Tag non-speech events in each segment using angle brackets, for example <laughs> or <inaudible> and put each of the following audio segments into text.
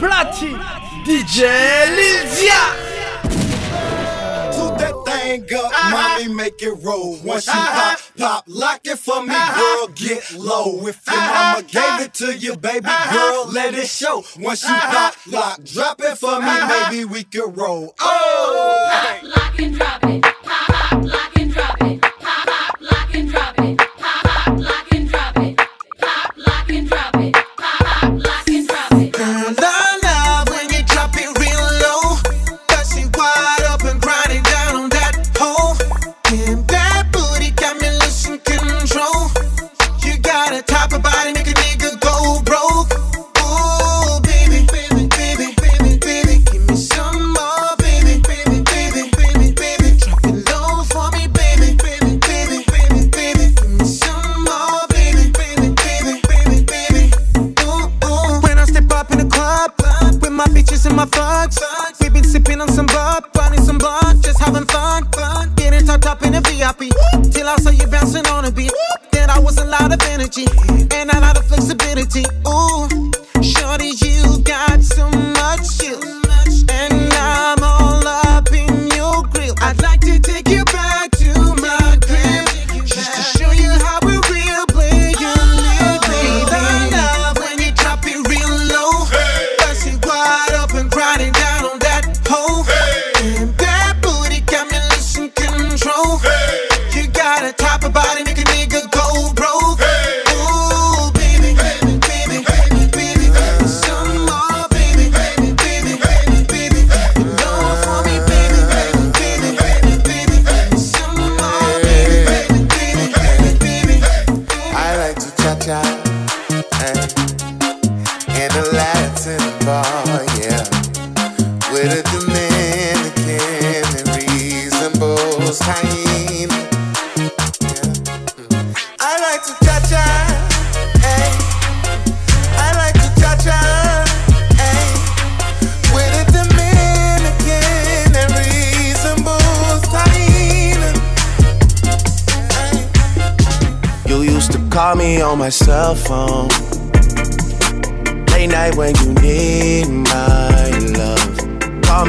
platine, DJ Lydia. thing up, uh-huh. mommy make it roll. Once you uh-huh. pop, pop, lock it for me, uh-huh. girl, get low. If your mama gave it to you, baby girl, let it show. Once you pop, lock, drop it for me, maybe we can roll. Oh, pop, lock and drop it. Pop, lock it.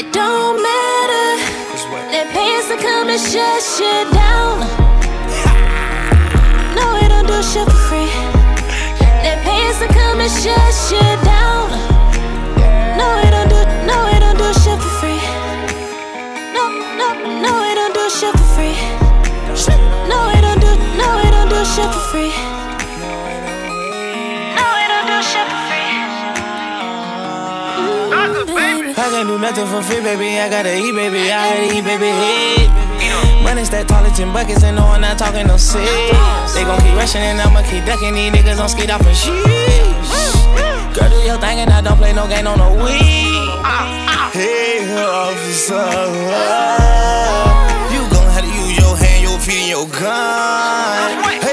It don't matter. They pay us to come and shut shit down. No, we don't do shit for free. They pay us to come and shut shit down. No, we don't do, no, we don't do shit for free. No, no, no, we don't do shit for free. No, we don't do, no, we don't do shit for free. Can't do nothing for free, baby. I gotta eat, baby. I gotta eat, baby. Hey. Running stack taller than buckets and no one not talking no shit. They gon' keep rushing and I'ma keep ducking. These niggas don't skate off and shit. Girl, do your thing and I don't play no game on no weed. Hey, officer. You gon' have to use your hand, your feet, and your gun.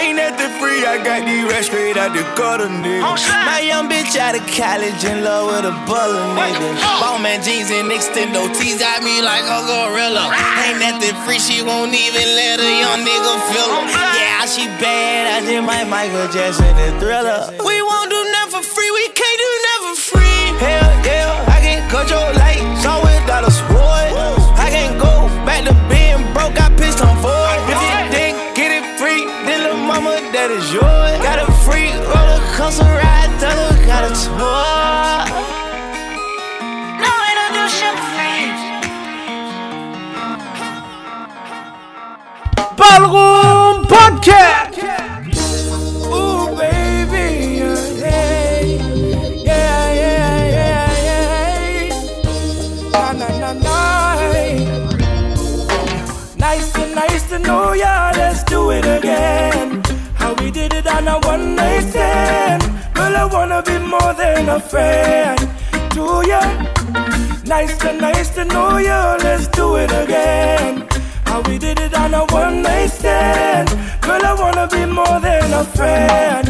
Ain't nothing free, I got these rats straight out the gutter, nigga. My young bitch out of college in love with a baller, nigga. Balmain jeans and extendo tees got me like a gorilla. Ain't nothing free, she won't even let a young nigga feel her. Yeah, she bad, I just might Michael Jackson and thriller. We won't do nothing for free, we can't do nothing for free. Hell yeah, I can control light, roller coaster ride, her got a tour. Ballroom Podcast. On a one night stand. Girl, I wanna be more than a friend to ya. Nice to, nice to know ya. Let's do it again. How we did it on a one night stand. Girl, I wanna be more than a friend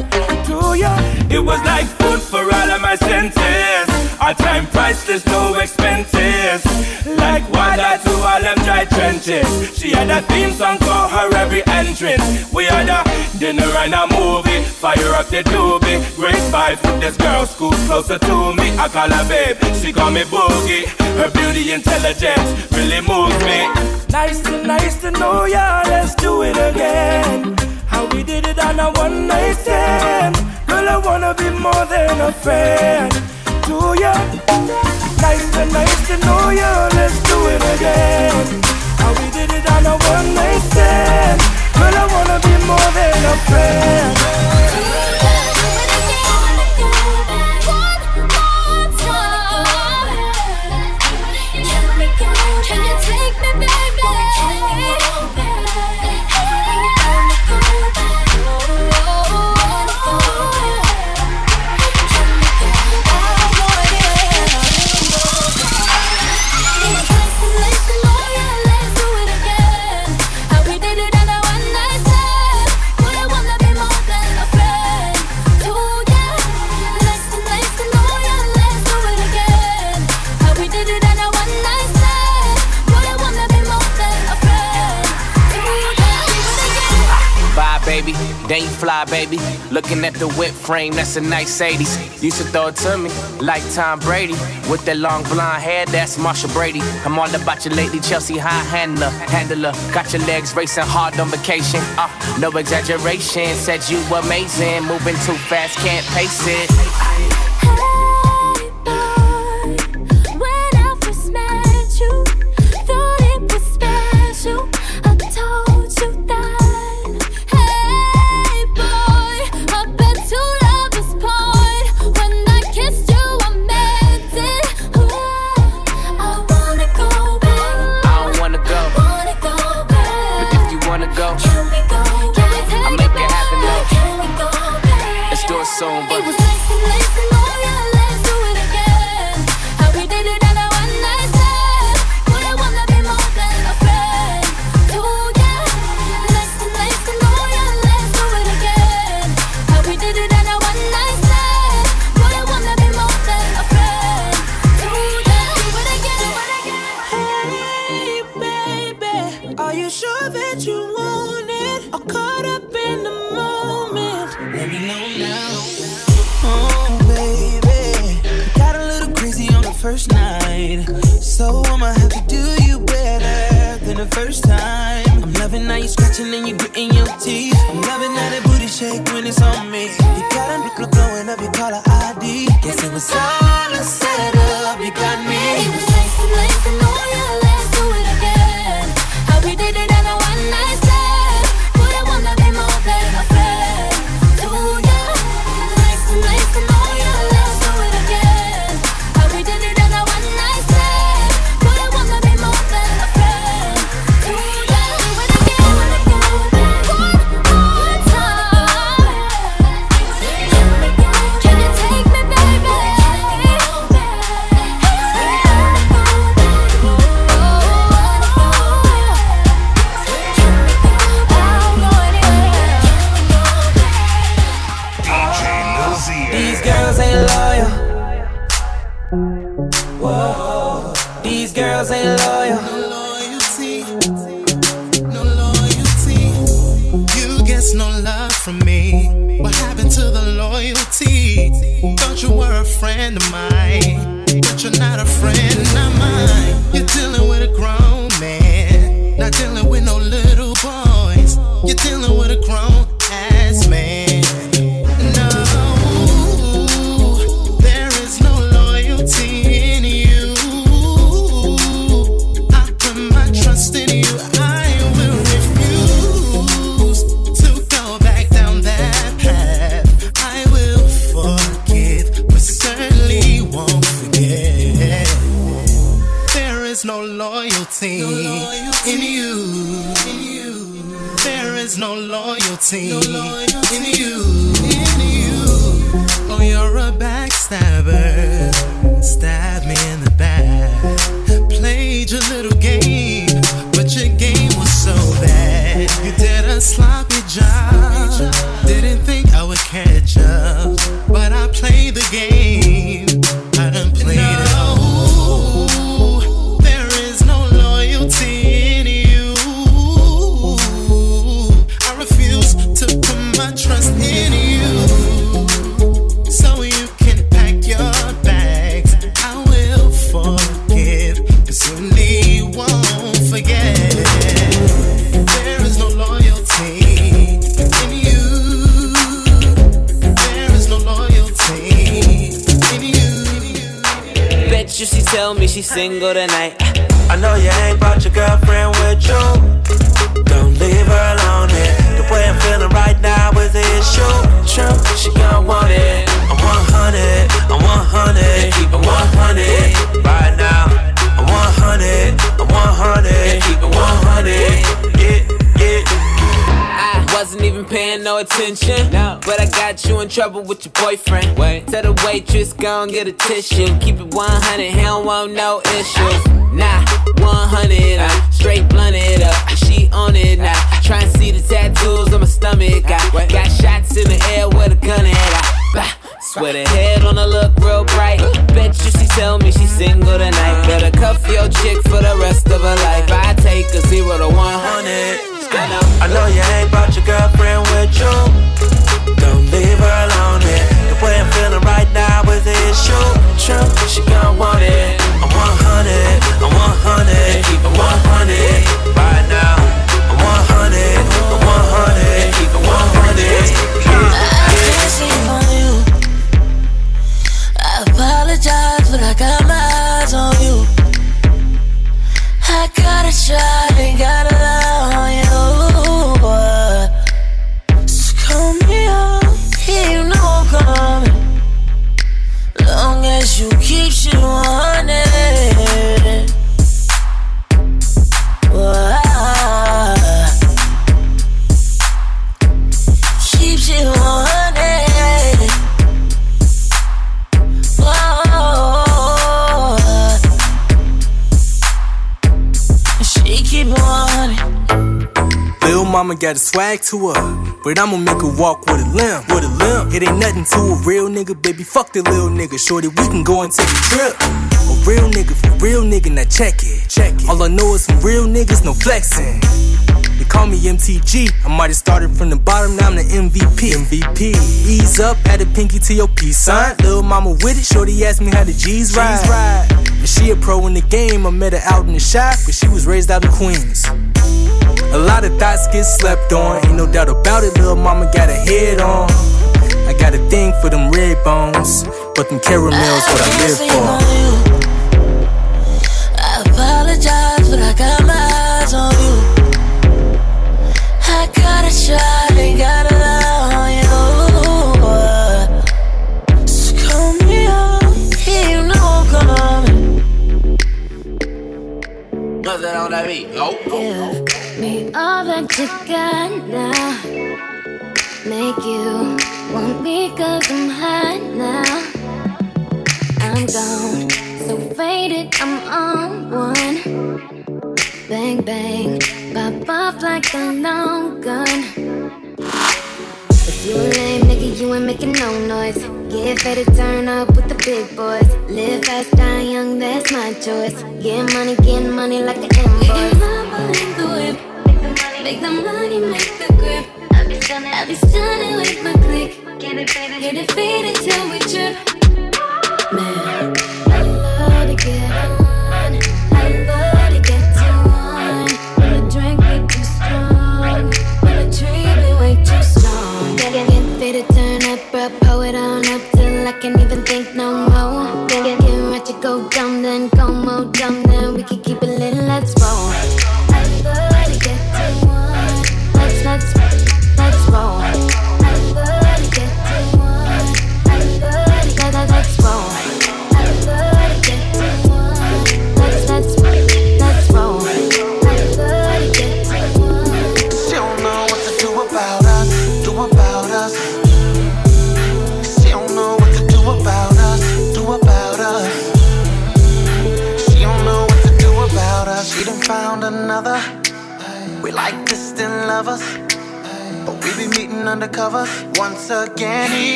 to ya. It was like food for all of my senses. Our time priceless, no expenses. Like water to all them dry trenches. She had a theme song for her every entrance. We had a dinner and a movie. Fire up the doobie. Great with this girl, school closer to me. I call her babe, she call me boogie. Her beauty, intelligence really moves me. Nice to, nice to know ya. Let's do it again. How we did it on a one night stand. Girl, I wanna be more than a friend to ya. Nice to, nice to know ya. Let's do it again. How we did it on a one night stand. Girl, I wanna be more than a friend. Baby. Looking at the whip frame, that's a nice 80s. Used to throw it to me like Tom Brady. With that long blonde hair, that's Marcia Brady. I'm all about you lately, Chelsea high handler. Handler, got your legs racing hard on vacation. Uh, no exaggeration, said you amazing. Moving too fast, can't pace it. It was all I know you ain't brought your girlfriend with you. Don't leave her alone here. The way I'm feeling right now is the issue. True, she gon' want it. I'm 100, I'm 100, Keep it 100 right now. I'm 100, I'm 100, Keep it 100. Yeah, yeah. I wasn't even paying no attention. But I got you in trouble with your boyfriend. Wait. Tell the waitress, go and get a tissue. Keep it 100, he don't want no issues. Nah, 100, I straight blunted up. She on it now. Try and see the tattoos on my stomach. I got shots in the air with a gun at. I, bah, swear the head on her look real bright. Bet you she tell me she's single tonight. Better cuff your chick for the rest of her life. I take a zero to 100. I know you ain't brought your girlfriend with you. Don't leave her alone. The way I'm feeling right now is the issue. True, she gon' want it. I'm 100, I'm 100, Keep it 100 right now. I'm 100, I'm 100, Keep it 100. can't sleep on you. I apologize, but I got my eyes on you. I gotta try, ain't gotta mama got a swag to her. But I'ma make her walk with a limp. with a limp, It ain't nothing to a real nigga, baby. Fuck the little nigga. Shorty, we can go and take a trip. A real nigga for real nigga, now check it. Check it. All I know is some real niggas, no flexing. They call me MTG. I might have started from the bottom, now I'm the MVP. MVP. Ease up, add a pinky to your piece, sign. Little mama with it, shorty asked me how the G's ride. G's ride. And she a pro in the game. I met her out in the shop, but she was raised out in Queens. A lot of thoughts get slept on. Ain't no doubt about it, little mama got a head on. I got a thing for them red bones, but them caramels what I live for. I apologize, but I got my eyes on you. I gotta try. ain't got a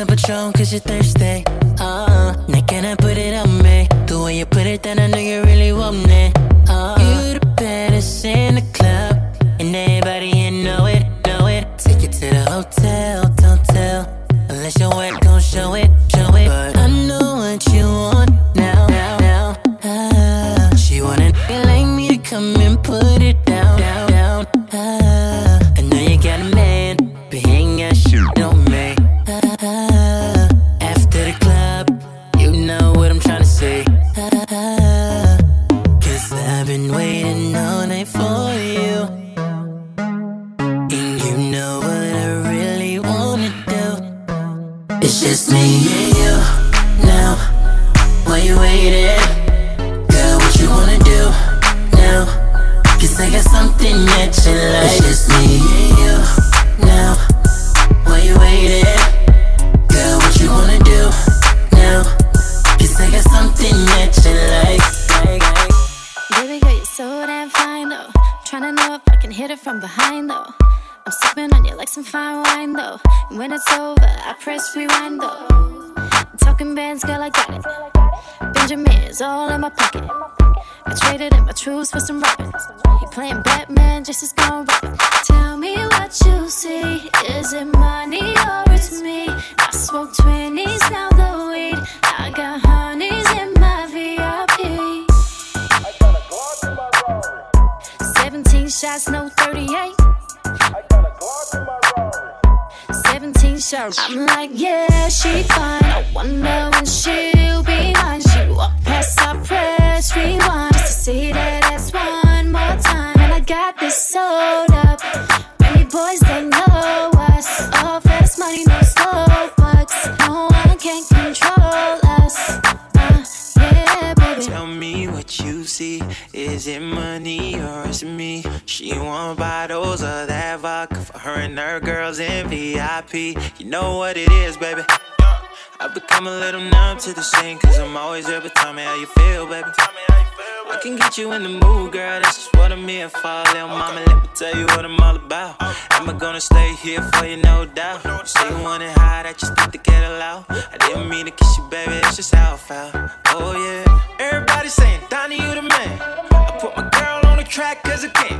some Patron cause you're thirsty. Uh-uh. Now can I put it on me? The way you put it, then I know you really want me. track as a kid.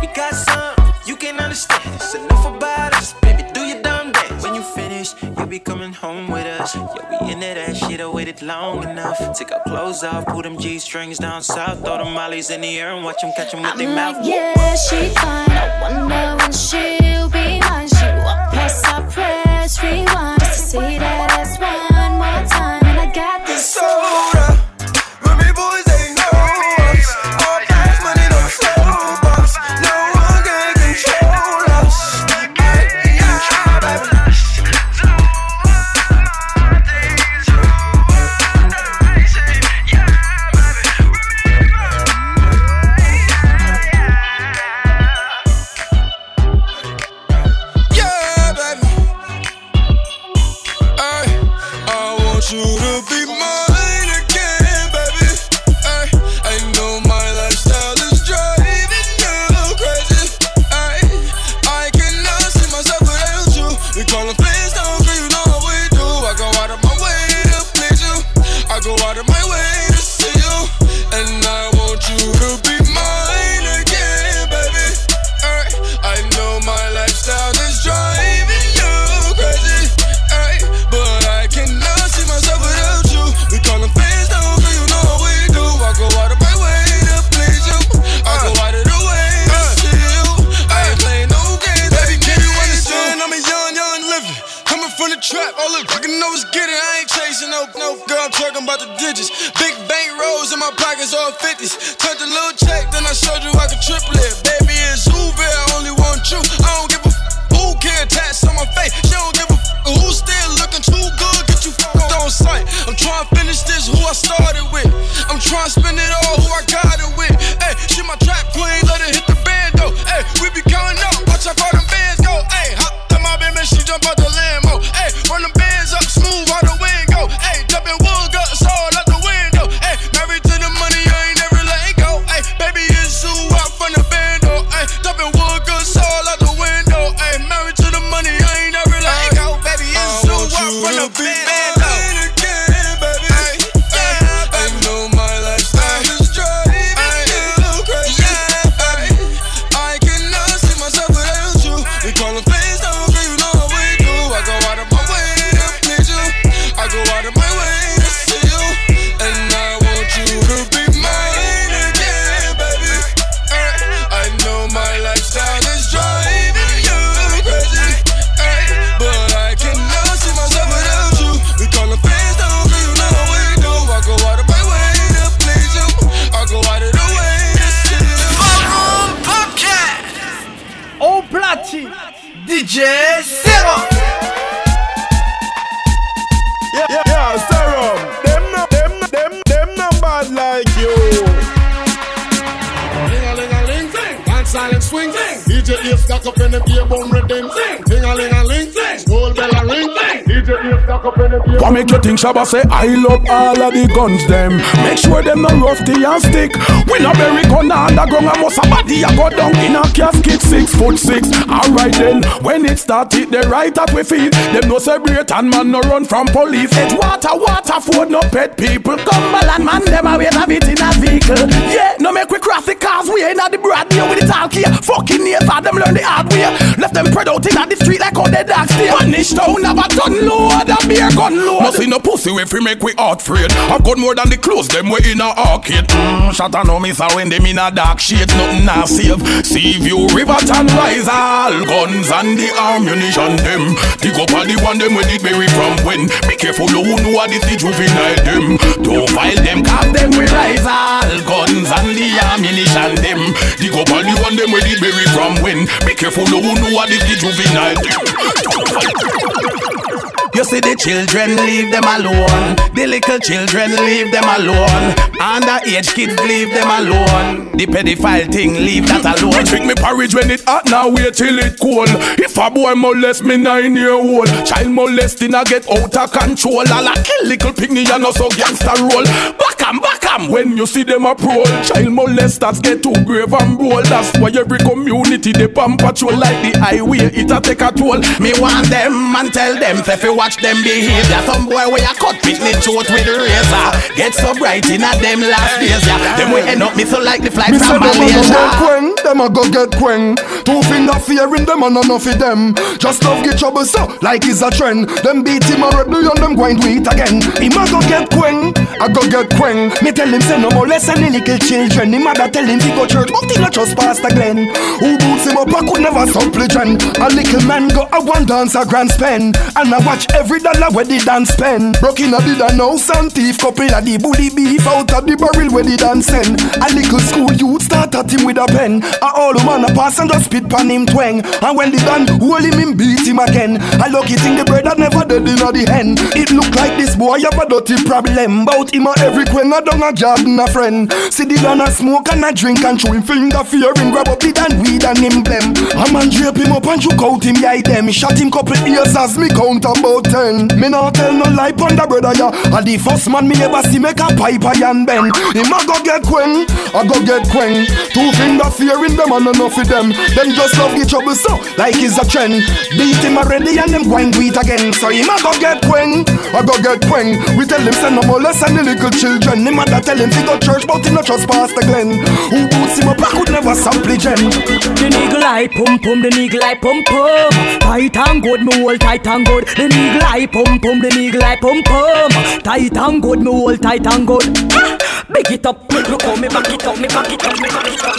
We got some you can understand. It's enough about us, baby. Do your dumb dance. When you finish, you'll be coming home with us. Yeah, we in there, that shit. I waited long enough. Take our clothes off, pull them G strings down south. Throw them mollies in the air and watch them catch them with their mouth. Yeah, she fine. I wonder when she'll be mine. She walk past our press rewind just to see that ass one more time. And I got this soul. make you think Shabba say I love all of the guns them. Make sure them not rusty and stick. We no bury gun underground. I must a body I go down in a casket six foot six. Alright then, when it started, they right at we feet. Them no separate and man no run from police. It water, water, food, no pet people. Cumberland man, them a wait a bit in a vehicle. Yeah, no make we cross the cars, we ain't at the brand new with the talk here. Fucking neighbor, them learn the hard way. Left them spread out in the street like all the dogs there. Vanish town, have a ton load, a beer gun load. Must see no pussy if we make we out afraid. I've got more than the clothes, them we in a arcade. Mm, shut on no miss when them in a dark shade. Nothing I save. Sea view, river, town, wise all Guns and the ammunition them. Dig up all the one them when it bury from when. Be careful who know what it is juvenile them. Don't file them cause them we rise all Guns and the ammunition them. Dig up all the one them when it bury from when. Be careful who know what it is juvenile them. You see the children, leave them alone. The little children, leave them alone. Underage kids, leave them alone. The pedophile thing, leave that alone. Me drink me porridge when it hot, now wait till it cold. If a boy molest me nine year old, child molesting I get out of control. I like kill little picnic and also gangster roll. Back 'em, back 'em when you see them approach. Child molesters get too grave and bold. That's why every community they pump patrol like the highway. It a take a toll. Me want them and tell them if you watch them behavior. Some boy where you cut pitney throat with a razor. Get so bright in a them last days, yeah. Them we end up me so like the flight from them a go Malaysia. them a go get queng. Two finger fearing them and enough of them. Just love get trouble so like it's a trend. Them beat him already and them going do it again. Him a go get queng, I go get queng. Me tell him say no more less than the little children. Him mother tell him he go church, but he not just Pastor Glenn. Who boots him up I could never supplicant. A little man go a one dance a grand spend, and I watch every dollar where the dance spend. Broke in a the dan house and thief couple of the bully beef out of the barrel where the dance send. A little school youth start at him with a pen. A all man a pass and just spit pan him twang. And when the dan hold him, him beat him again. A lucky thing the bread brother never dead in the hen. It look like this boy have a dirty problem. Bout him a every queen a down a job and a friend. See the dan a smoke and a drink and chew him finger fearing grab up the dan weed and emblem. A man drape him up and choke out him yeah them. Shot him couple ears as me count about ten. Me not tell no lie pon the brother ya. A the first man me ever see make a pipe a yan bend. Him a go get queng, I go get queng. Two finger fearing them and enough of them. Them just love the trouble so like it's a trend. Beat him already and them going it again. So him a go get queng, I go get queng. We tell him send no more less than the little children. Him mother tell him to go church but he not trust Pastor Glenn. Who boots him up I could never sample gem. The niggle eye pum pum, the niggle eye pum pum. Tight and good, me hold tight and good. The niggle eye pum pum, the niggle eye pum pum. Tight and good, me hold tight and good. Big it up, look how me back it up, me back it up, me back it up.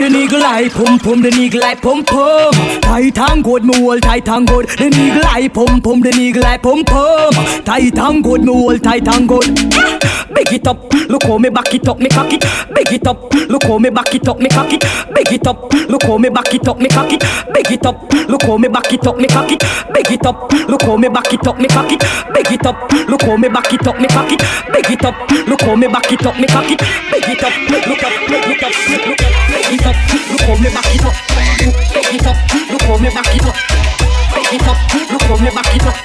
The niggle eye pum pum, the niggle eye pum pum. Tight and good, me hold tight and good. The niggle eye pum pum, the niggle eye pum pum. Tight and good, me hold tight and good. Ah, Big it up, look how me back it up, me cock it. Big it up, look how me back it up, me cock it. Big it up, look how me back it up, me cock it. Big it up, look how me back it up, me cock it. Big it up, look how me back it up, me cock it. Big it up, look how me back it up, me cock it. Big it up, look how me back it up, me cock it. Big it up, look up, look up, look up. Big it up, look how me back it up. Big it up, look how me back it up. Big it up, look how me back it up.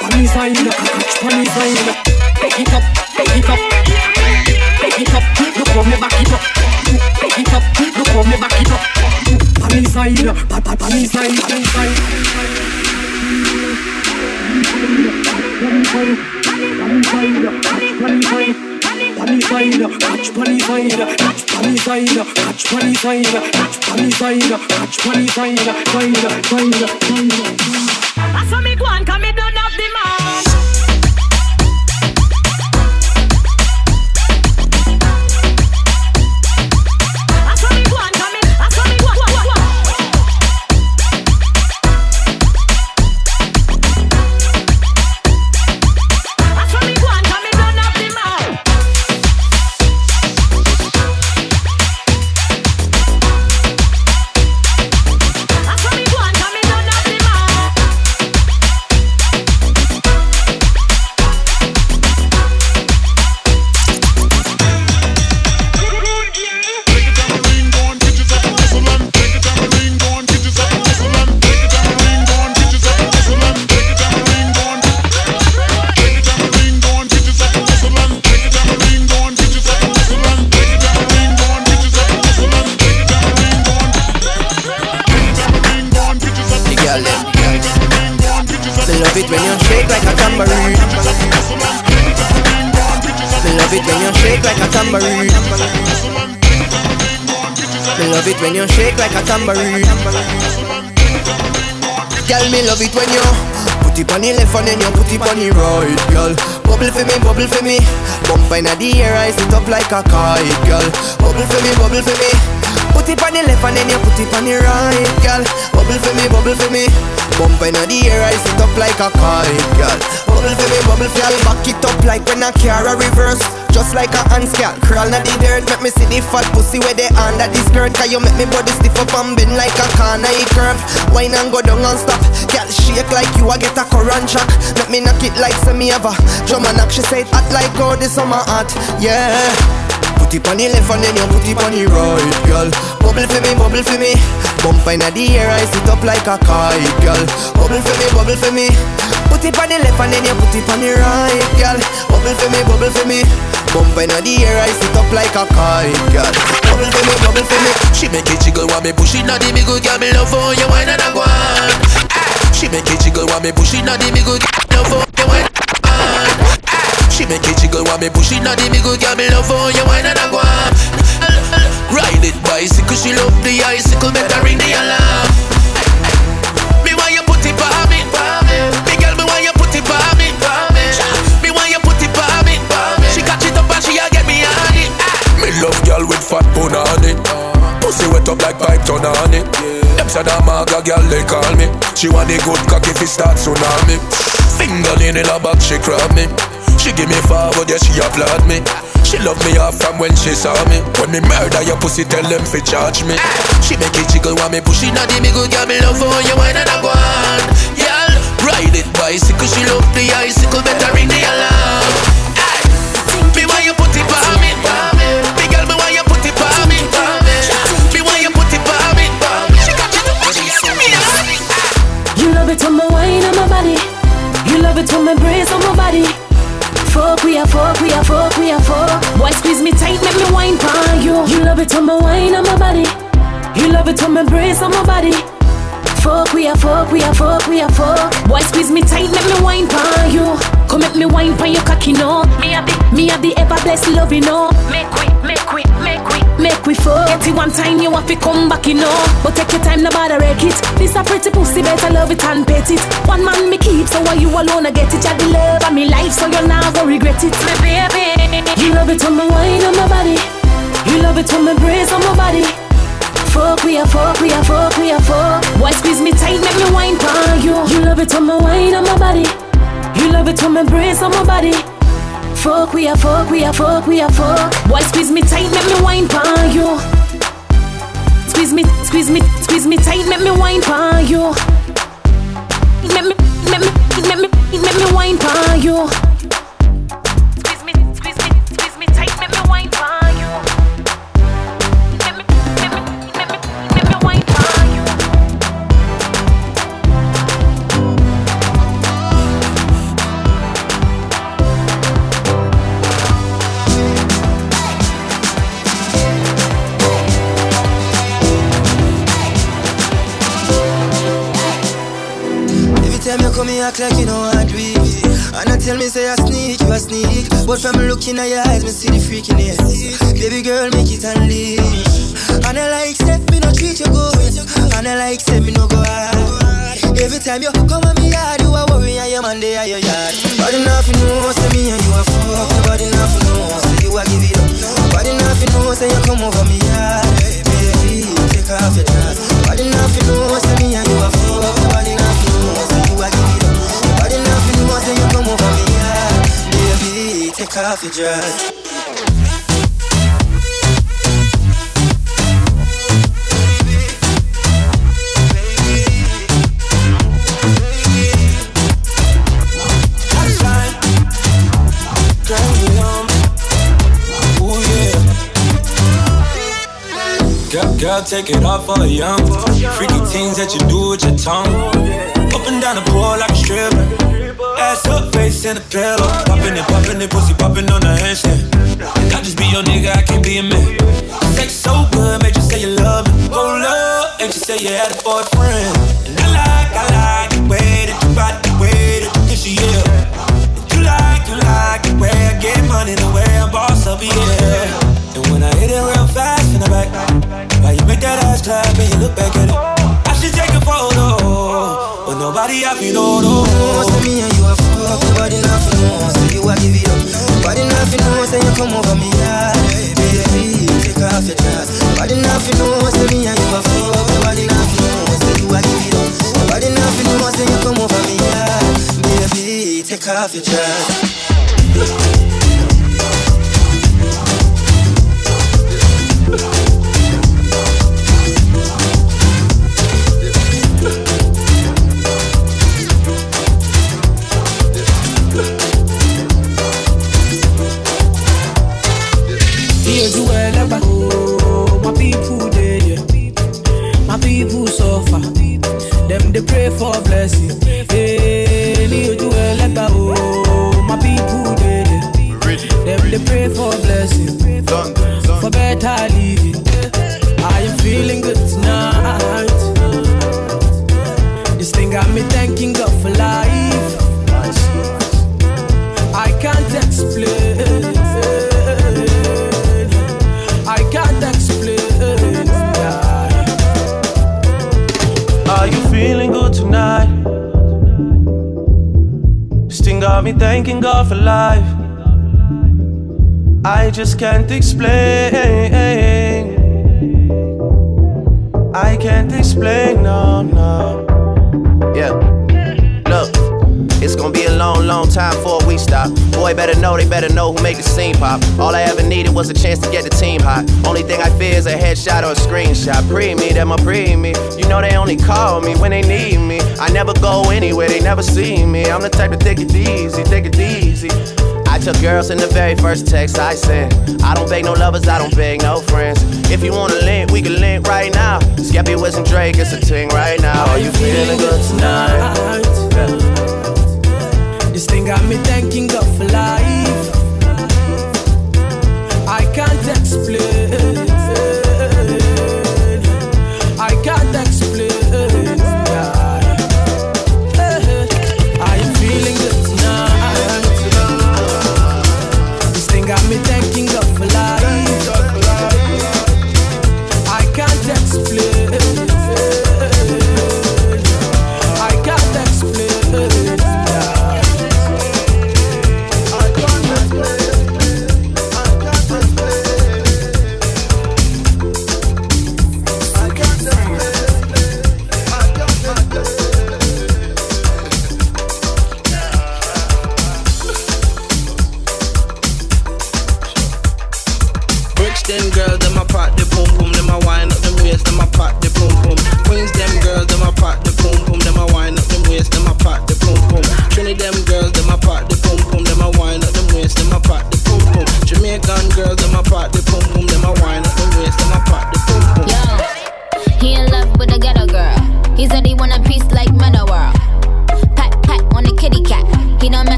Funny sign, funny sign. Big it up, big it up. Big it up, look how me back it up. Big it up, look how me back it up. Funny side, pa pa funny side, funny side. Funny side, catch funny side, catch funny side, catch funny side, catch funny side, catch funny side, side, side, side. That's how me go and come me don't have the man. Like a kite, girl. Bubble for me, bubble for me. Put it on the left and then you put it on the right, girl. Bubble for me, bubble for me. Bump in the air, I sit up like a kite, girl. Bubble for me, bubble for me. Back it up like when I car a reverse. Just like a ant girl, crawl na the dirt Make me see the fat pussy where they under the skirt Cause you make me like semi ever Drum and knock, she say it hot like how the summer hot Yeah Put it on the left and then you put it on the right, girl. Bubble for me, bubble for me. Bump in the air, I sit up like a kite, girl. Bubble for me, bubble for me. Put it on the left and then you put it on the right, girl. Bubble for me, bubble for me. Bump in the air, I sit up like a kite, girl. Bubble for me, bubble for me. She make it jiggle while me push it now the me good girl me love for you wine and a go on. Ah, She make it jiggle while me push it now the me good girl love for She make it jiggle while me push it now the me good girl me love for you wine and a go on. Ride it bicycle, she love the icicle, better ring the alarm. Me want you put it for me, girl, me want you put it for me, Me want you put it She catch it up and she a get me on it. Me love girl with fat bone on it. Pussy wet up like pipe turn on it. Them say that maga girl they call me. She want the good cock if it start tsunami. Finger in her back she grab me. She give me forward yeah she applaud me. She love me off from when she saw me. When me murder your pussy tell them fi charge me. She make it jiggle while me push it now the me good girl me love for you and a go on. Girl ride it bicycle she love the icicle better ring the alarm. Aye. Me want you put it for me. Girl, me you put it for me. Me want you put it for me. She got it and she got me on it. You love it when my wine on my body. You love it when my brace on my body. Fuck, we are fuck, we are fuck, we are fuck. Boy, squeeze me tight, make me wine pon you. You love it when my wine on my body. You love it when my brace on my body. Fuck, we are fuck, we are fuck, we are fuck. Boy, squeeze me tight, make me wine pon you. Come make me wine pon your cocky, no. Me a the, me a the ever blessed love, you know. Make quick, make we, make we, fuck. Get it one time, you have to come back, you know. But take your time, no bother wreck it. This a pretty pussy, better love it and pet it. One man me keep, so why you alone I get it? You're the love of me life, so you now go regret it, my baby. You love it when my wine on my body. You love it when my brace on my body. Fuck, we are fuck, we are fuck, we are fuck. Boy, squeeze me tight, make me wine pon you. You love it when my wine on my body. You love it when my brace on my body. Fuck, we are fuck, we are fuck, we are fuck. Boy, squeeze me tight, make me wine pon you. Squeeze me, squeeze me, squeeze me tight, make me wine pon you. Make me, make me, make me, make me wine pon you. Come here, act like you know I do it. And I tell me, say I sneak, you a sneak. But from looking at your eyes, me see the freakiness. Baby girl, make it unleash. And I like, say, me no treat you good. And I like, say, me no go hard. Every time you come on me yard, you a worry, and your man there at your yard. Body nothing know, say me and you a fuck. Nobody nothing know, say you a give it up. Body nothing know, say you come over me yard. Baby, take off your dress. Body nothing know, say me and you a fuck. Nobody nothing Off your dress. Girl, girl, take it off for a young. Freaky things that you do with your tongue. Up and down the pole stripper. Ass up, face in the pillow. Popping it, popping it, pussy popping on the handstand. I just be your nigga, I can't be a man. Sex so good, made you say you love me. Roll up, and you say you had a boyfriend. And I like, I like the way that you body, the way that you kiss you, yeah. You like, you like the way I get money, the way I boss up, yeah. And when I hit it real fast in the back, why you make that ass clap and you look back at it? Nobody I feel no no. Say me and you a fuck, nobody nothing know, say you a give it up. Nobody nothing know, say you come over me yard. Baby, take off your dress. Nobody nothing know say me and you a fuck. Nobody nothing know say you a give it up. Nobody nothing know say you come over me, yeah. Baby, take off your dress. For blessing. Thanking God for life. I just can't explain. I can't explain, no, no. Long, time before we stop. Boy, better know, they better know who make the scene pop. All I ever needed was a chance to get the team hot. Only thing I fear is a headshot or a screenshot. Pre me, them a pre me. You know they only call me when they need me. I never go anywhere, they never see me. I'm the type to take it easy, take it easy. I took girls in the very first text I sent. I don't beg no lovers, I don't beg no friends. If you wanna link, we can link right now. Skeppy with some Drake, it's a ting right now. Are you feeling good tonight? This thing got me thanking God for life. I can't explain.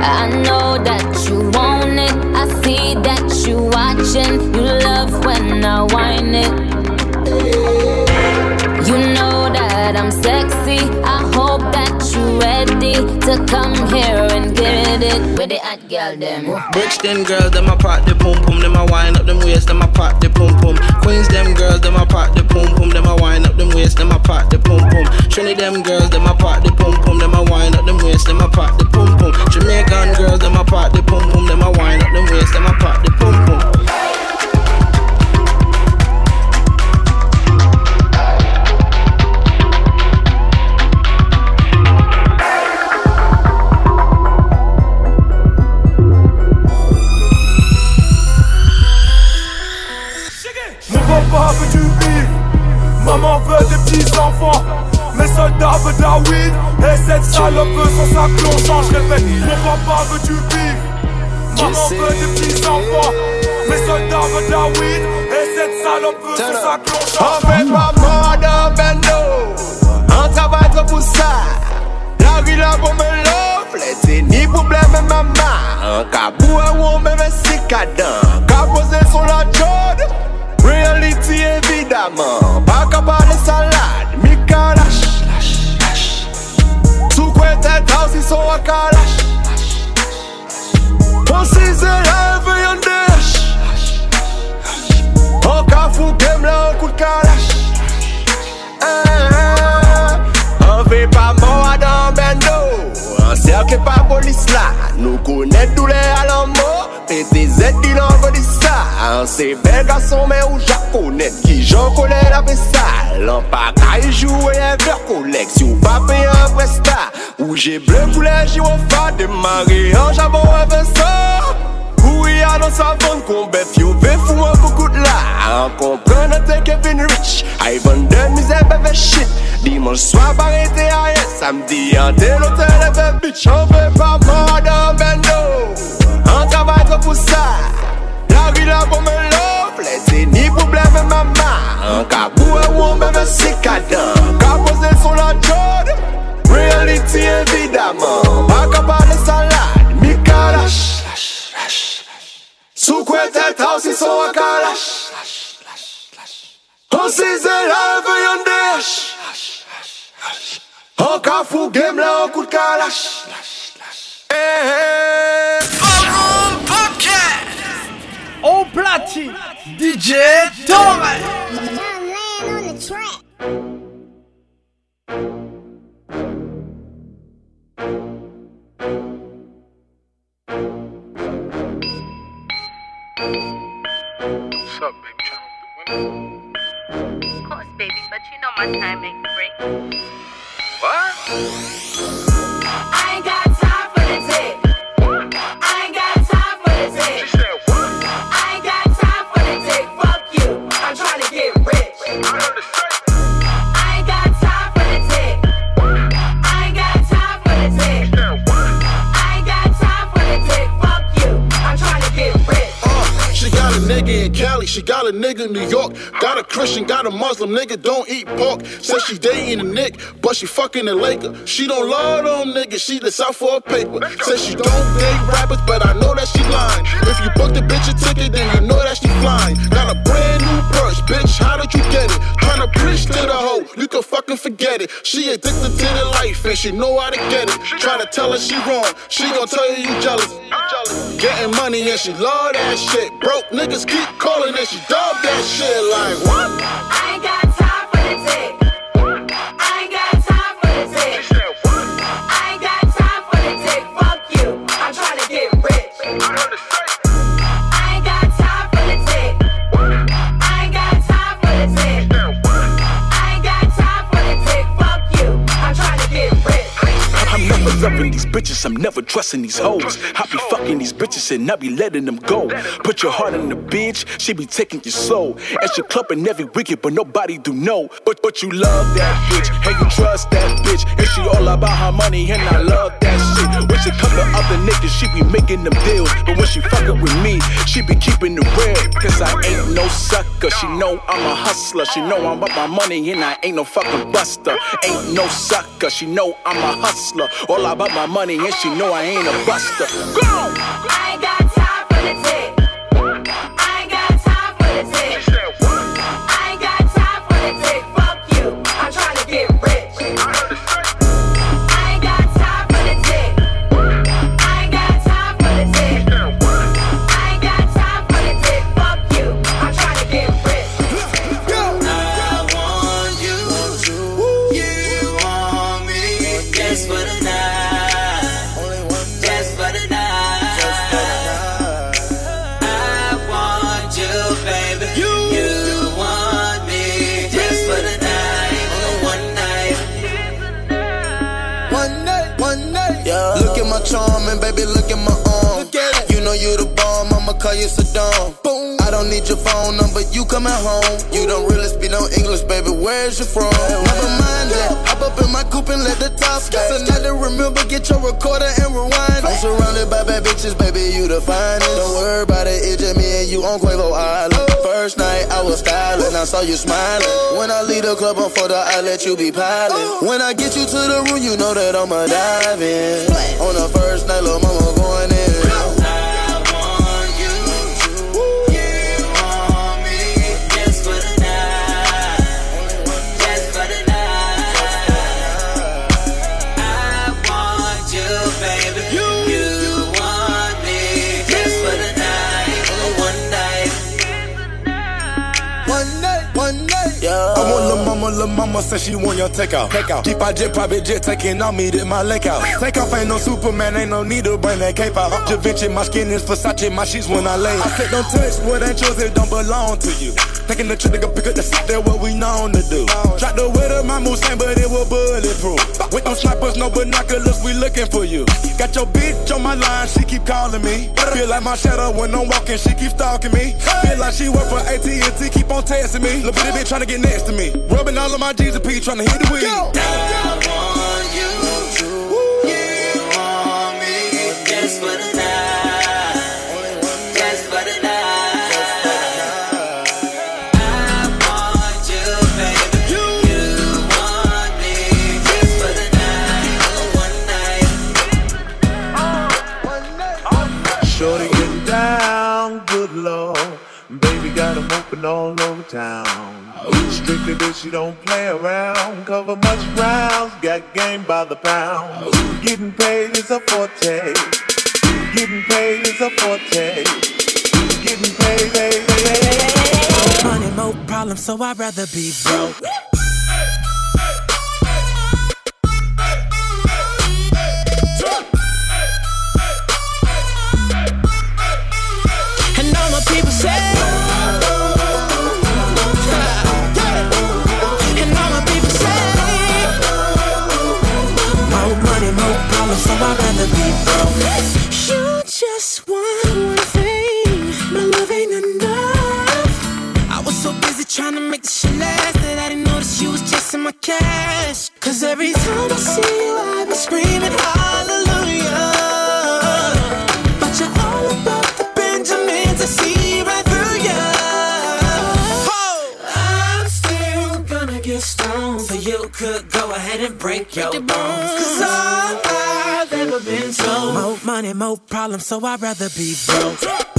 I know that you want it. I see that you watching. You love when I whine it. You know that I'm sexy. I hope that you ready to come here and get it with the hot girl them. Brixton girls, them a pop the pum pum, them a wind up them waist, them a pop the pum pum. Queens them girls, them a pop the pum pum, them a wind up them waist, them a pop the pum pum. Trinity them girls, them a pop the pum pum, them a wind up them waist, them a pop the pum pum. Jamaican girls, them a pop the pum pum, them a wind up them waist, them a pop the pum pum. Mon maman veut des petits enfants. Mes soldats veulent de la weed, et cette salope veut son sac plongeant. Je répète, mon papa veut du bif, maman veut des petits enfants. Mes soldats veulent de la weed, et cette salope veut son sac plongeant. On fait pas mort bendo On travaille trop pour ça La vie là pour me love C'est ni problème maman Un cabou à ou cicadin Qu'a posé sur la chaude Reality évidemment. Pas capable de salade, Mika Sous quoi tête house, On s'y on là, coup de calache. Eh, eh, eh. On fait pas mort dans bendo. On cercle pas police là. Nous connaît douleur à l'amour Et des sa Se bel gason men ou japonet Ki jan kole la pe sal An pa ka e yon ver kolek Si ou pa pe yon presta Ou jè bleu koule ji wafa Demare an javon an ve sa Ou y a nan savon kon bef Yo ve fou an koukout la An kompren an te Kevin Rich Ay vande mize beve shit. Dimanche soir barrete a ye Samedi an te l'hotel e ve bitch An ve pa madame bendo An travay tre pou sa La vila pou bon, mè lovle, se ni pouble mè maman Ka pou e wou mè mè sikadan, ka pose sou la jod Reality evidaman, pa ka pale salad, mi ka lash Sou kwe tet haw si sou a ka lash An si zè la vè yon de An ka fou gem la an kout ka lash Hey, eh, eh. hey. Ballroom Podcast. Au platine DJ Torres What's up, baby? Trying the window? Of course, baby, but you know my time ain't free. What? She got a nigga in New York. Got a Christian, got a Muslim nigga, don't eat pork. Says she dating a Nick, but she fucking a Laker. She don't love them niggas, she just out for a paper. Says she don't date rappers, but I know that she lying. If you book the bitch a ticket, then you know that she flying. Got a brand new purse, bitch, how did you get it? Tryna preach to the hoe, you can fucking forget it. She addicted to the life and she know how to get it. Try to tell her she wrong, she gon' tell you you jealous. Getting money and she love that shit. Broke niggas keep calling and she dog that shit like what? I ain't got time for the dick. These bitches, I'm never trusting these hoes. I be fucking these bitches and I be letting them go. Put your heart in the bitch, she be taking your soul. And she clubbing every weekend, but nobody do know. But but you love that bitch, and you trust that bitch. And she all about her money, and I love that shit. She come to other niggas, she be making them deals. But when she fucking with me, she be keeping it real. Cause I ain't no sucker, she know I'm a hustler. She know I'm about my money, and I ain't no fucking buster. Ain't no sucker, she know I'm a hustler. All about my money, and she know I ain't a buster. Go! I got You the bomb, I'ma call you Saddam. Boom. I don't need your phone number, you coming home. You don't really speak no English, baby. Where's you from? Never mind that. Hop up in my coupe and let the top a night to remember, get your recorder and rewind. I'm surrounded by bad bitches, baby, you the finest. Don't worry about it, it's just me and you on Quavo Island. First night I was styling, I saw you smiling. When I leave the club on photo, I let you be piling. When I get you to the room, you know that I'ma dive in. On the first night, little mama going mama, said she want your takeout. Take out. Keep our jet, private jet, taking on me, did my leg out. Take off, ain't no Superman, ain't no need to bring that cape out. Da Vinci, my skin is Versace, my sheets when I lay. I said, don't touch what ain't yours, it don't belong to you. Taking the to go pick up the seat, that what we known to do. Drop the weight of my moose, but it was bulletproof. With no snipers, no binoculars, we looking for you. Got your bitch on my line, she keep calling me. Feel like my shadow when I'm walking, she keep stalking me. Feel like she work for AT&T, keep on testing me. Little bitty bitch trying to get next to me. Rubbing all of my G's and P, trying to hit the weed. Just open all over town. Strictly bitch, she don't play around. Cover much grounds, got game by the pound. Getting paid is a forte. Getting paid is a forte. Getting paid, paid, paid. More money, more problems, so I'd rather be broke. Just want one thing, my love ain't enough. I was so busy trying to make this shit last that I didn't notice you was chasing my cash. Cause every time I see you, I be screaming hallelujah. But you're all about the Benjamins, I see stoned, so you could go ahead and break your bones. Cause all I've ever been told, more money, more problems, so I'd rather be broke.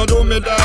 No do me that.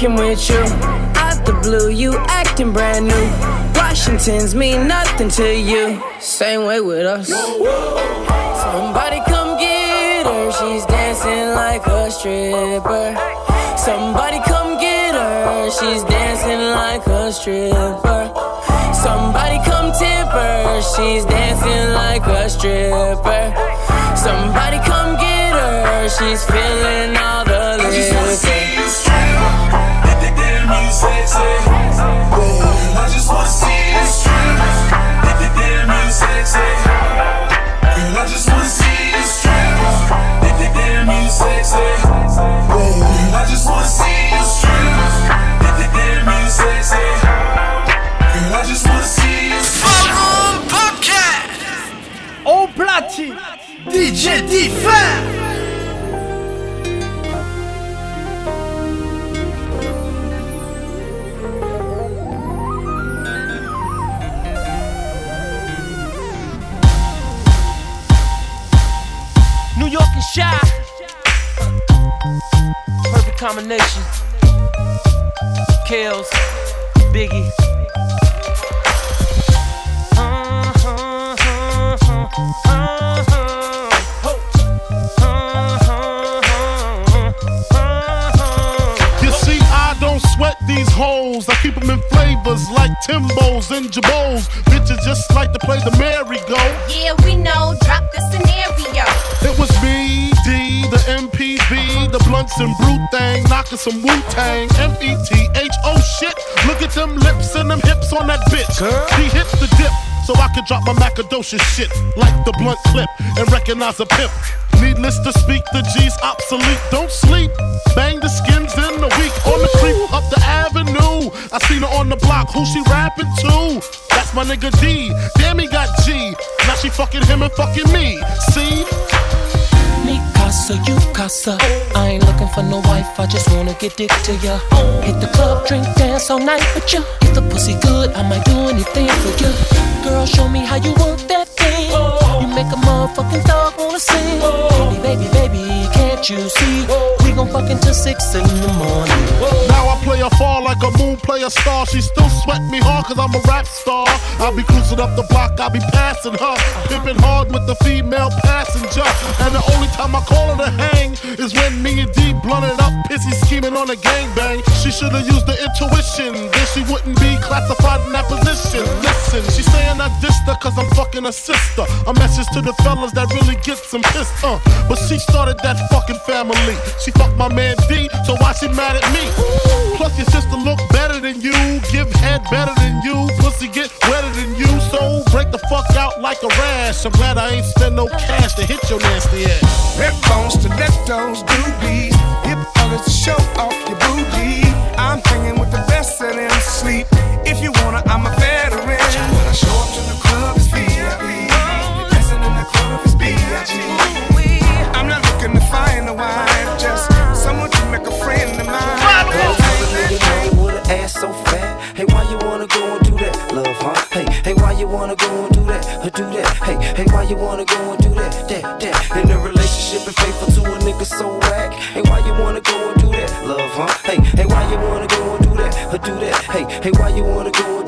Fucking with you. Out the blue, you acting brand new. Washingtons mean nothing to you. Same way with us. Somebody come get her. She's dancing like a stripper. Somebody come get her. She's dancing like a stripper. Somebody come tip her. She's dancing like a stripper. Somebody come get her. She's feeling all the you sexy. DJ Differ combination. Kales, Biggie. You see, I don't sweat these hoes. I keep them in flavors like Timbos and Jabos. Bitches just like to play the merry-go. Yeah, we know. Drop the scenario. It was me, D, the MPV, blunts and brute thing, knocking some Wu Tang. M E T H, oh shit. Look at them lips and them hips on that bitch. He hit the dip. So I can drop my macadocious shit like the blunt clip and recognize a pimp. Needless to speak, the G's obsolete. Don't sleep. Bang the skins in the week on the creep up the avenue. I seen her on the block. Who she rapping to? That's my nigga D. Damn, he got G. Now she fucking him and fucking me. See? Casa, you casa. I ain't looking for no wife, I just wanna get dick to ya. Hit the club, drink, dance all night with ya. If the pussy good, I might do anything for ya. Girl, show me how you work that thing. You make a motherfucking dog wanna sing. Baby, baby, baby, can't you see? We gon' fuck until six in the morning. Now I play a fall like a moon play a star. She still sweat me hard cause I'm a rap star. I'll be cruising up the block, I'll be passing her. Pimping hard with the female passenger. And the only time I call her to hang is when me and D blunted up, pissy scheming on a gangbang. She should've used the intuition, then she wouldn't be classified in that position. Listen, she's saying I dissed her cause I'm fucking her sister. A message to the fellas that really gets them pissed, uh. But she started that fucking family. She fucked my man D, so why she mad at me? Plus your sister look better than you, give head better than you, pussy get wetter than you, so break the fuck out like a rash. I'm glad I ain't spend no cash to hit your nasty ass. Red bones, stilettos, doobies. Hip colors to show off your booty. I'm hanging with the best of them sleep. do that. Hey, hey, why you wanna go and do that? That, that. In a relationship and faithful to a nigga so whack. Hey, why you wanna go and do that? Love, huh? Hey, hey, why you wanna go and do that? Or do that? Hey, hey, why you wanna go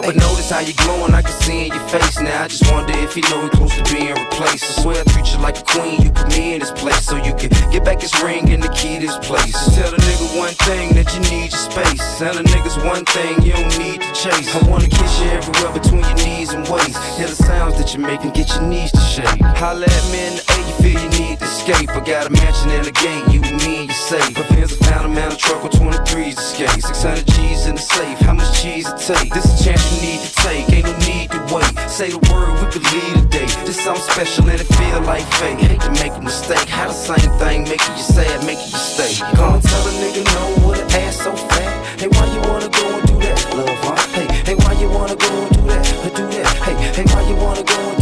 that? But notice how you glowing, I can see in your face now. I just wonder if you know we close to being replaced. I swear I treat you like a queen, you put me in this place so you can get back this ring and the key to this place. Just tell the nigga one thing that you need your space. Tell the niggas one thing you don't need to chase. I wanna kiss you everywhere between your knees and waist. Hear the sounds that you make and get your knees to shake. Holla at me in the A, you feel you need to escape. I got a mansion and a gate, you and you safe. My pins are found a man a truck with 23s to skate. 600 G's in the safe, how much cheese it take? This a chance you need to take, ain't no need to wait. Say the word, we could lead a day. This something special and it feel like fate. Hate to make a mistake, how the same thing making you sad, making you stay. Go and tell a nigga no with an ass so fat. Hey, why you wanna go and do that, love, huh? Hey, hey, why you wanna go and do that, or do that? Hey, hey, why you wanna go and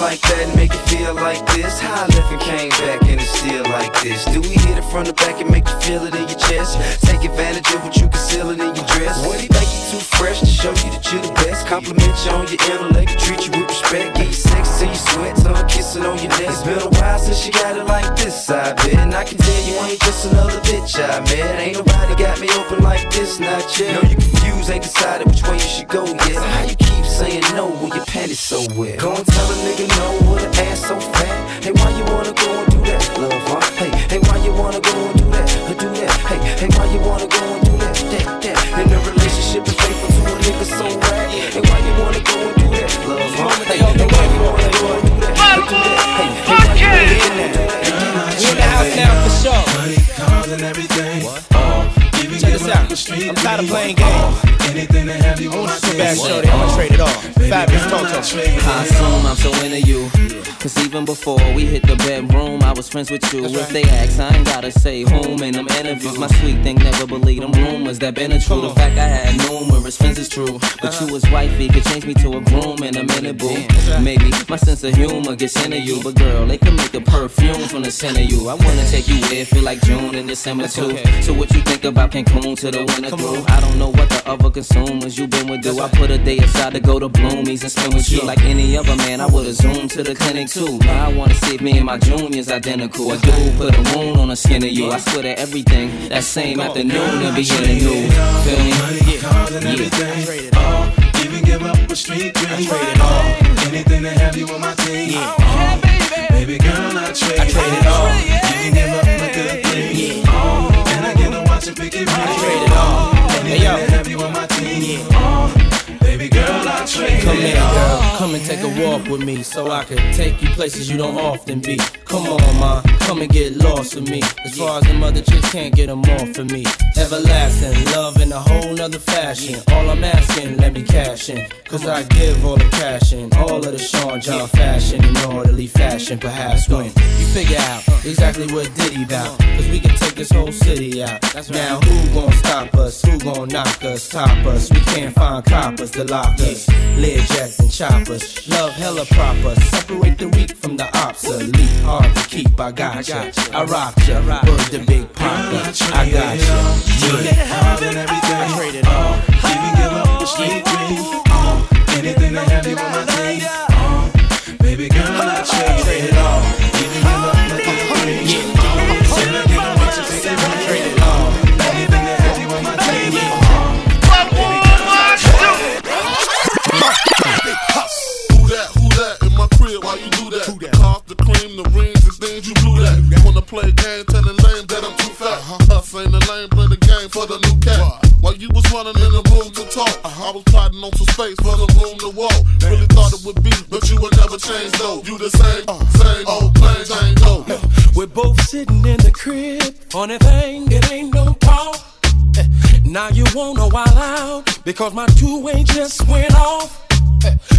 like that and make it feel like this. How I left and came back like this. Do we hit it from the back and make you feel it in your chest? Take advantage of what you conceal it in your dress. What he make you too fresh to show you that you're the best? Compliment you on your intellect, treat you with respect. Get you sex till you sweat, tongue kissing on your neck. It's been a while since you got it like this, I bet. And I can tell you ain't just another bitch I met. Ain't nobody got me open like this, not yet. No, you confused, ain't decided which way you should go yet. So how you keep saying no when your panties so wet? Go and tell a nigga no with an ass so fat. Hey, why you wanna go do that? Hey, hey, why you wanna go and do that, do that? Hey, hey, why you wanna go and do that, that, that? In a relationship and faithful to a nigga so whack. Hey, why you wanna go and do that, love, huh? Hey, you wanna go and do that, do that? Hey, you wanna do that? We in the house now for sure. And. Oh, even Check this out. the I'm tired of playing games. Anything shorty, I'ma trade it off. Fabolous Toto. I assume I'm so into you. Cause even before we hit the bedroom, I was friends with you. If they ask, I ain't gotta say whom in them interviews. My sweet thing never believed them rumors that been a true. The fact I had numerous friends is true. But you was wifey could change me to a groom in a minute, boo. Maybe my sense of humor gets into you. But girl, they can make a perfume from the scent of you. I wanna take you where it feel like June and December too. So what you think about Cancun to the winter through? I don't know what the other consumers you been with do. I put a day aside to go to Bloomies and spend with you like any other man. I would've zoomed to the clinic too. Now I wanna see if me and my junior's identical. A dude put a wound on the skin of you. I swear to everything that same afternoon and be in the news. Feel me? Money, cars, and everything. Oh, even give up a street dream. Oh, anything to have you on my team. Oh, baby girl, I trade, I trade it all. Even give up my good thing. Oh, and I get to watch it pick it right. trade it all. Anything Hey, to have you on my team. Oh, baby girl, I Come in, girl. Come and take a walk with me so I can take you places you don't often be. Come on, ma. Come and get lost with me. As far as the other chicks can't get them off of me. Everlasting love in a whole nother fashion. All I'm asking, let me cash in. Cause I give all the cash in. All of the Sean John fashion in orderly fashion. Perhaps when you figure out exactly what Diddy bout. Cause we can take this whole city out. Now who gon' stop us? Who gon' knock us? Top us? We can't find coppers to lock us. Lead jacks and choppers. Love hella proper. Separate the weak from the obsolete. Hard to keep. I got ya. I rock ya. Word the big papa. I got ya. Money, cars, and everything. Oh, even give up a street dream. Oh, uh, anything to have you on my play a game, telling lame that I'm too fat. Uh-huh. Us ain't the lame, play the game for the new cat. While you was running in the room to talk, uh-huh. I was plotting on some space for the room to walk. Really thought it would be, but you would never change though. You the same, uh-huh. same old plain Jane Doe. We're both sitting in the crib. Funny thing, it ain't no talk. Eh, Now you wanna wild out because my two-way just went off.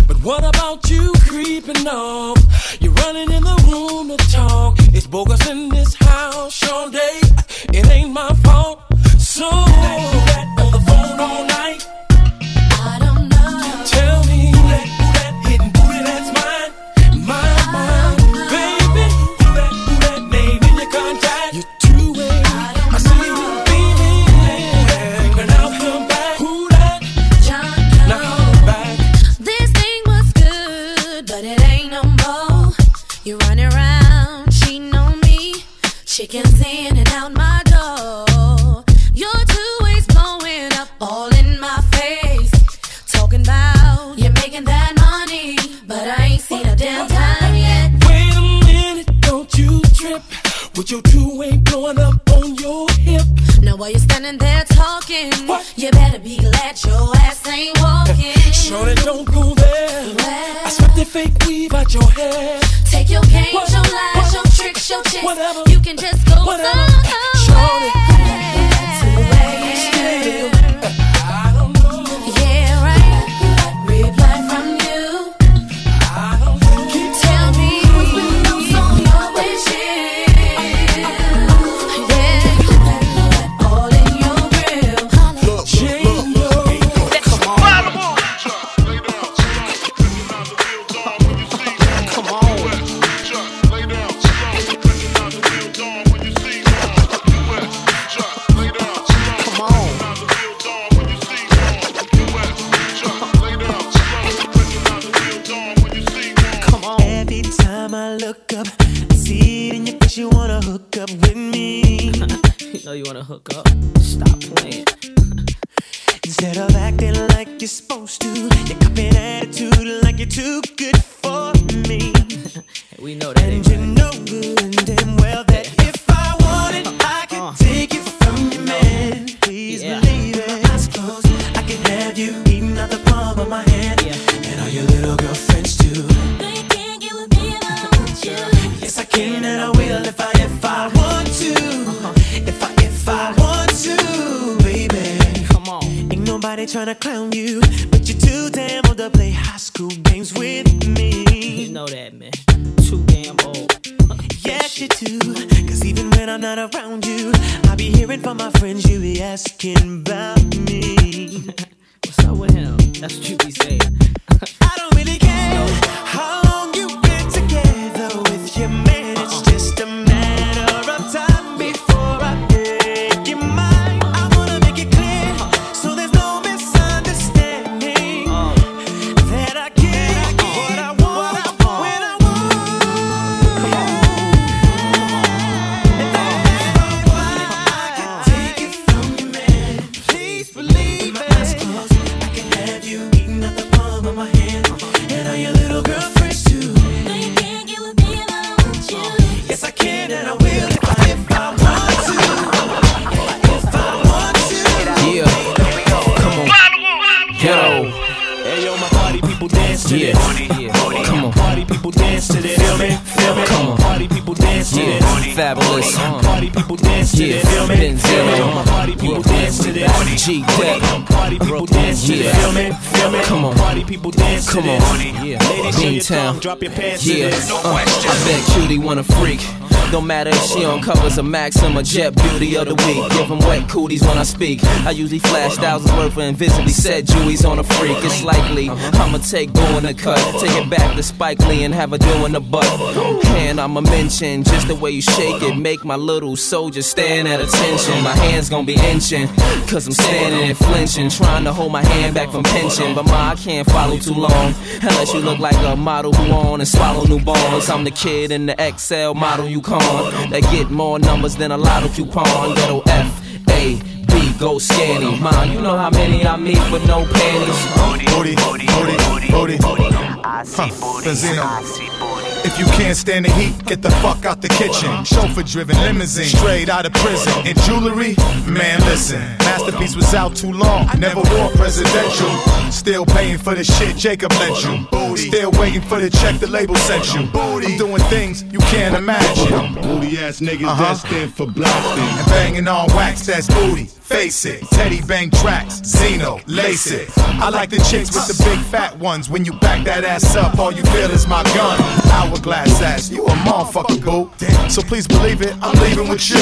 But what about you creeping off? You're running in the room to talk. It's bogus in this house, all day. It ain't my fault. So fake weave out your hair. Take your games, What- your lies, what- your tricks, your chicks. whatever. Can and I will if I if I want to. If I if I want to, baby. Come on. Ain't nobody tryna clown you, but you're too damn old to play high school games with me. You know that, man. Too damn old. Yes, you do. Cause even when I'm not around you, I be hearing from my friends you be asking about me. <laughs> What's up with him? That's what you be saying. I don't really care how G Dep. Party people dance to. Yeah. Feel me? Feel me? Come on. Party people dance to Come on. Yeah. Ladies, your drop your pants Yeah. this. Uh, I bet cutie wanna freak. Don't matter if she on covers of Maxim or Jet Beauty of the Week. Give 'em wet cooties when I speak. I usually flash thousands worth of invisibly said Jewies on a freak. It's likely I'ma take doing the cut. Take it back to Spike Lee and have her doing the butt. And I'ma mention just the way you shake it. Make my little soldier stand at attention. My hands gonna be inching. Cause I'm standing and flinching. Trying to hold my hand back from pinching. But ma, I can't follow too long. Unless you look like a model who on and swallow new balls. I'm the kid in the XL model you con. That get more numbers than a lotto coupon. Ghetto F A B go scanny. Ma, you know how many I meet with no panties. Booty, booty, booty, booty. booty. I see Huh, Benzino. If you can't stand the heat, get the fuck out the kitchen. Chauffeur driven limousine, straight out of prison. And jewelry, man, listen. Masterpiece was out too long, never wore presidential. Still paying for the shit Jacob lent you. Still waiting for the check the label sent you. I'm doing things you can't imagine. Booty ass niggas Uh-huh. that stand for blasting. And banging on wax, that's booty. Face it, Teddy Bang tracks, Zeno, lace it. I like the chicks with the big fat ones. When you back that ass up, all you feel is my gun. Hourglass ass, you a motherfucker, boo. So please believe it, I'm leaving with you.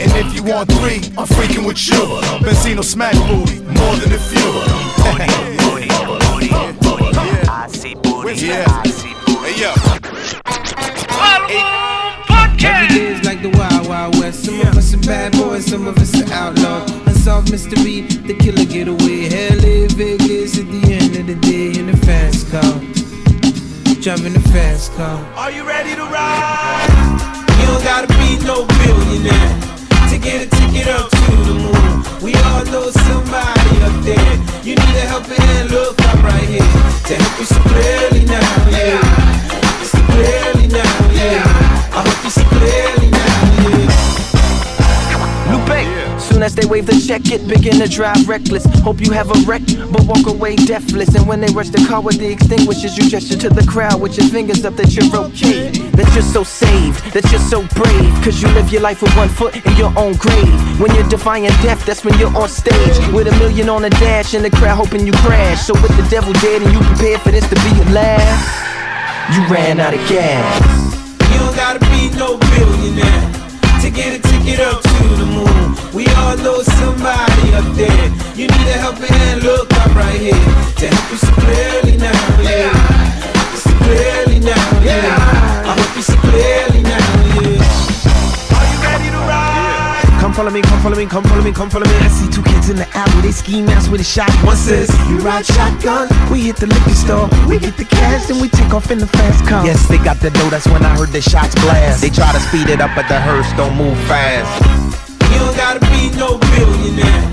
And if you want three, I'm freaking with you. Benzino smash booty, more than a few. <laughs> Yeah. Hey, yo. Every day is like the Wild Wild West. Some of us are bad boys, some of us are outlaws. Unsolved mystery, the killer get away. Hell is Vegas at the end of the day in a fast car. Driving the fast car. Are you ready to ride? You don't gotta be no billionaire to get a ticket up to the moon. We all know somebody up there. You need a helping hand, look up right here to help you see clearly now. Yeah, see clearly now. Yeah, I hope you see clearly Soon as they wave the check, it begin to drive reckless. Hope you have a wreck, but walk away deathless. And when they rush the car with the extinguishers, you gesture to the crowd with your fingers up that you're okay. That you're so saved, that you're so brave. Cause you live your life with one foot in your own grave. When you're defying death, that's when you're on stage. With a million on the dash, and the crowd hoping you crash. So with the devil dead, and you prepared for this to be your last, you ran out of gas. You don't gotta be no billionaire get a ticket up to the moon. We all know somebody up there. You need a helping hand, look up right here to help you see clearly now. Yeah, see clearly now. Yeah, I hope you see clearly now. Come follow me, come follow me, come follow me, come follow me. I see two kids in the alley, they ski mask with a shot. One says, You ride shotgun. We hit the liquor store, we get the cash, and we take off in the fast car. Yes, they got the dough, that's when I heard the shots blast. They try to speed it up, but the hearse don't move fast. You don't gotta be no billionaire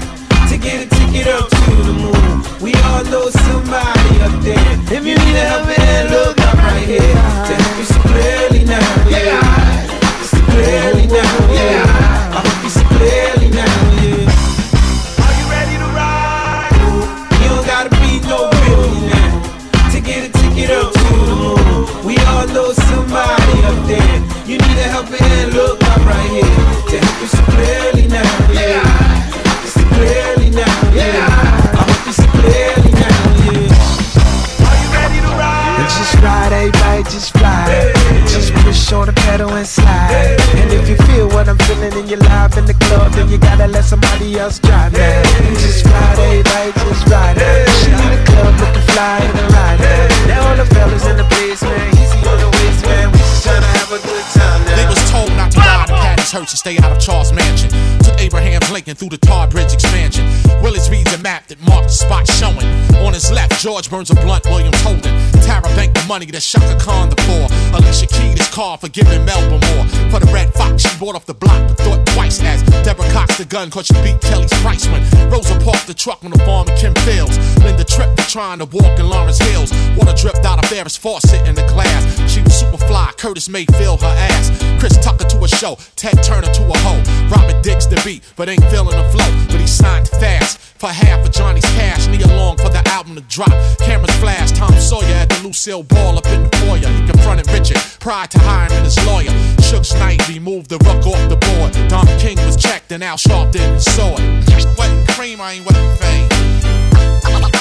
to get a ticket up to the moon. We all know somebody up there. If you need a helping hand, look up right here to help you see clearly now. Yeah, You see clearly now. Yeah, right here to help you see clearly now. Yeah, see clearly now. Yeah, I hope you see clearly now. Yeah. Are you ready to ride? And just ride, everybody, just fly. Just push on the pedal and slide. And if you feel what I'm feeling and you're live in the club, then you gotta let somebody else drive Hurst and stay out of Charles Manson. Abraham Lincoln through the Tar Bridge expansion. Willis reads a map that marked the spot showing. On his left, George burns a blunt, William Holden. Tara banked the money that Chaka Khan the four. Alicia keyed his car for giving Melba more. For the red fox, she bought off the block, but thought twice as Deborah cocked the gun, cause she beat Kelly's price when Rosa parked the truck on the farm in Kim Fields. Linda tripped for trying to walk in Lawrence Hills. Water dripped out of Ferris faucet in the glass. She was super fly, Curtis Mayfield her ass. Chris Tucker to a show, Ted Turner to a hoe. Robert digs the beat, but ain't feeling the flow. But he signed fast for half of Johnny's cash. Nia Long for the album to drop. Cameras flash, Tom Sawyer at the Lucille Ball up in the foyer. He confronted Richard prior to hiring his lawyer. Suge Knight removed the ruck off the board. Don King was checked and Al Sharpton saw it. Wet and cream, I ain't wet fame.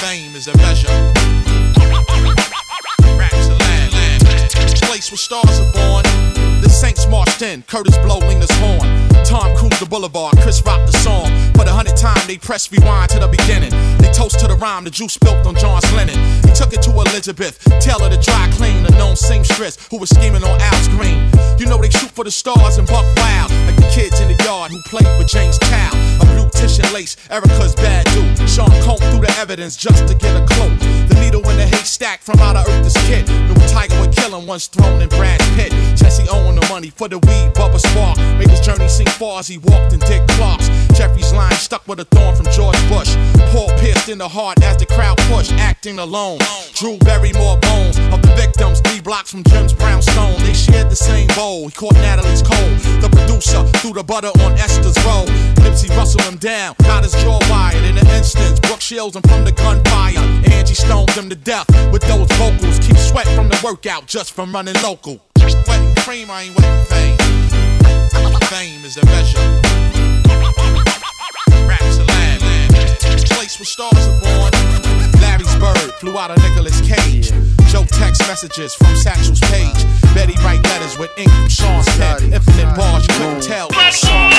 Fame is a measure. Place where stars are born. The Saints marched in, Curtis blow Lena's horn. Tom cruised the boulevard, Chris rocked the song. For the hundredth time, they pressed rewind to the beginning. They toast to the rhyme the juice spilt on John's linen. He took it to Elizabeth, tell her to dry clean the known seamstress who was scheming on Al's green. You know they shoot for the stars and buck wild, like the kids in the yard who played with James Chow. A blue tissue lace, Erica's bad dude. Sean combed through the evidence just to get a clue. The needle in the haystack from out of Earth's kid. Knew tiger would kill him once thrown in Brad's pit. Jesse owing the money for the weed, Bubba Spark. Made his journey seem far as he walked in Dick Clark's. Jeffrey's line stuck with a thorn from George Bush. Paul pierced in the heart as the crowd pushed, acting alone. Drew Barrymore bones of the victims, three blocks from Jim's brownstone. They shared the same bowl. He caught Natalie's cold. The producer threw the butter on Esther's roll. Nipsey rustled him down, got his jaw wired. In an instant, Brooke shields him from the gunfire. Angie stoned him to death with those vocals. Keep sweat from the workout just from running local. Wet cream, I ain't wet fame. Fame is the measure. Raps a land, place where stars are born. Larry's bird flew out of Nicolas Cage. Joe text messages from Satchel's page. Betty write letters with ink from Sean's pen. Infinite bars couldn't tell. what song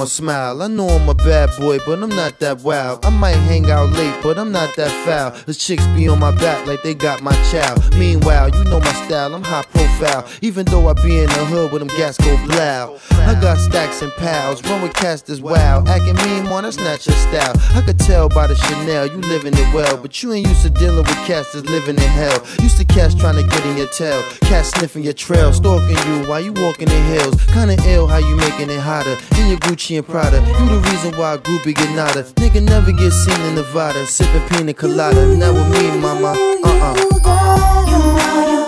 gonna smile. I know I'm a bad boy, but I'm not that wild. I might hang out late, but I'm not that foul. The chicks be on my back like they got my child. Meanwhile, you know my style, I'm high profile. Even though I be in the hood with them gas go blow. I got stacks and pals, run with cast as wow. Acting mean, man, that's not your style. I could tell by the Chanel, you living it well. But you ain't used to dealing with cats that's living in hell. Used to cats trying to get in your tail. Cats sniffing your trail, stalking you while you walking the hills. Kinda ill how you making it hotter. In your Gucci and Prada. You the reason why groupie get nada. Nigga never get seen in Nevada. Sipping pina colada. Not with me, mama. Uh uh.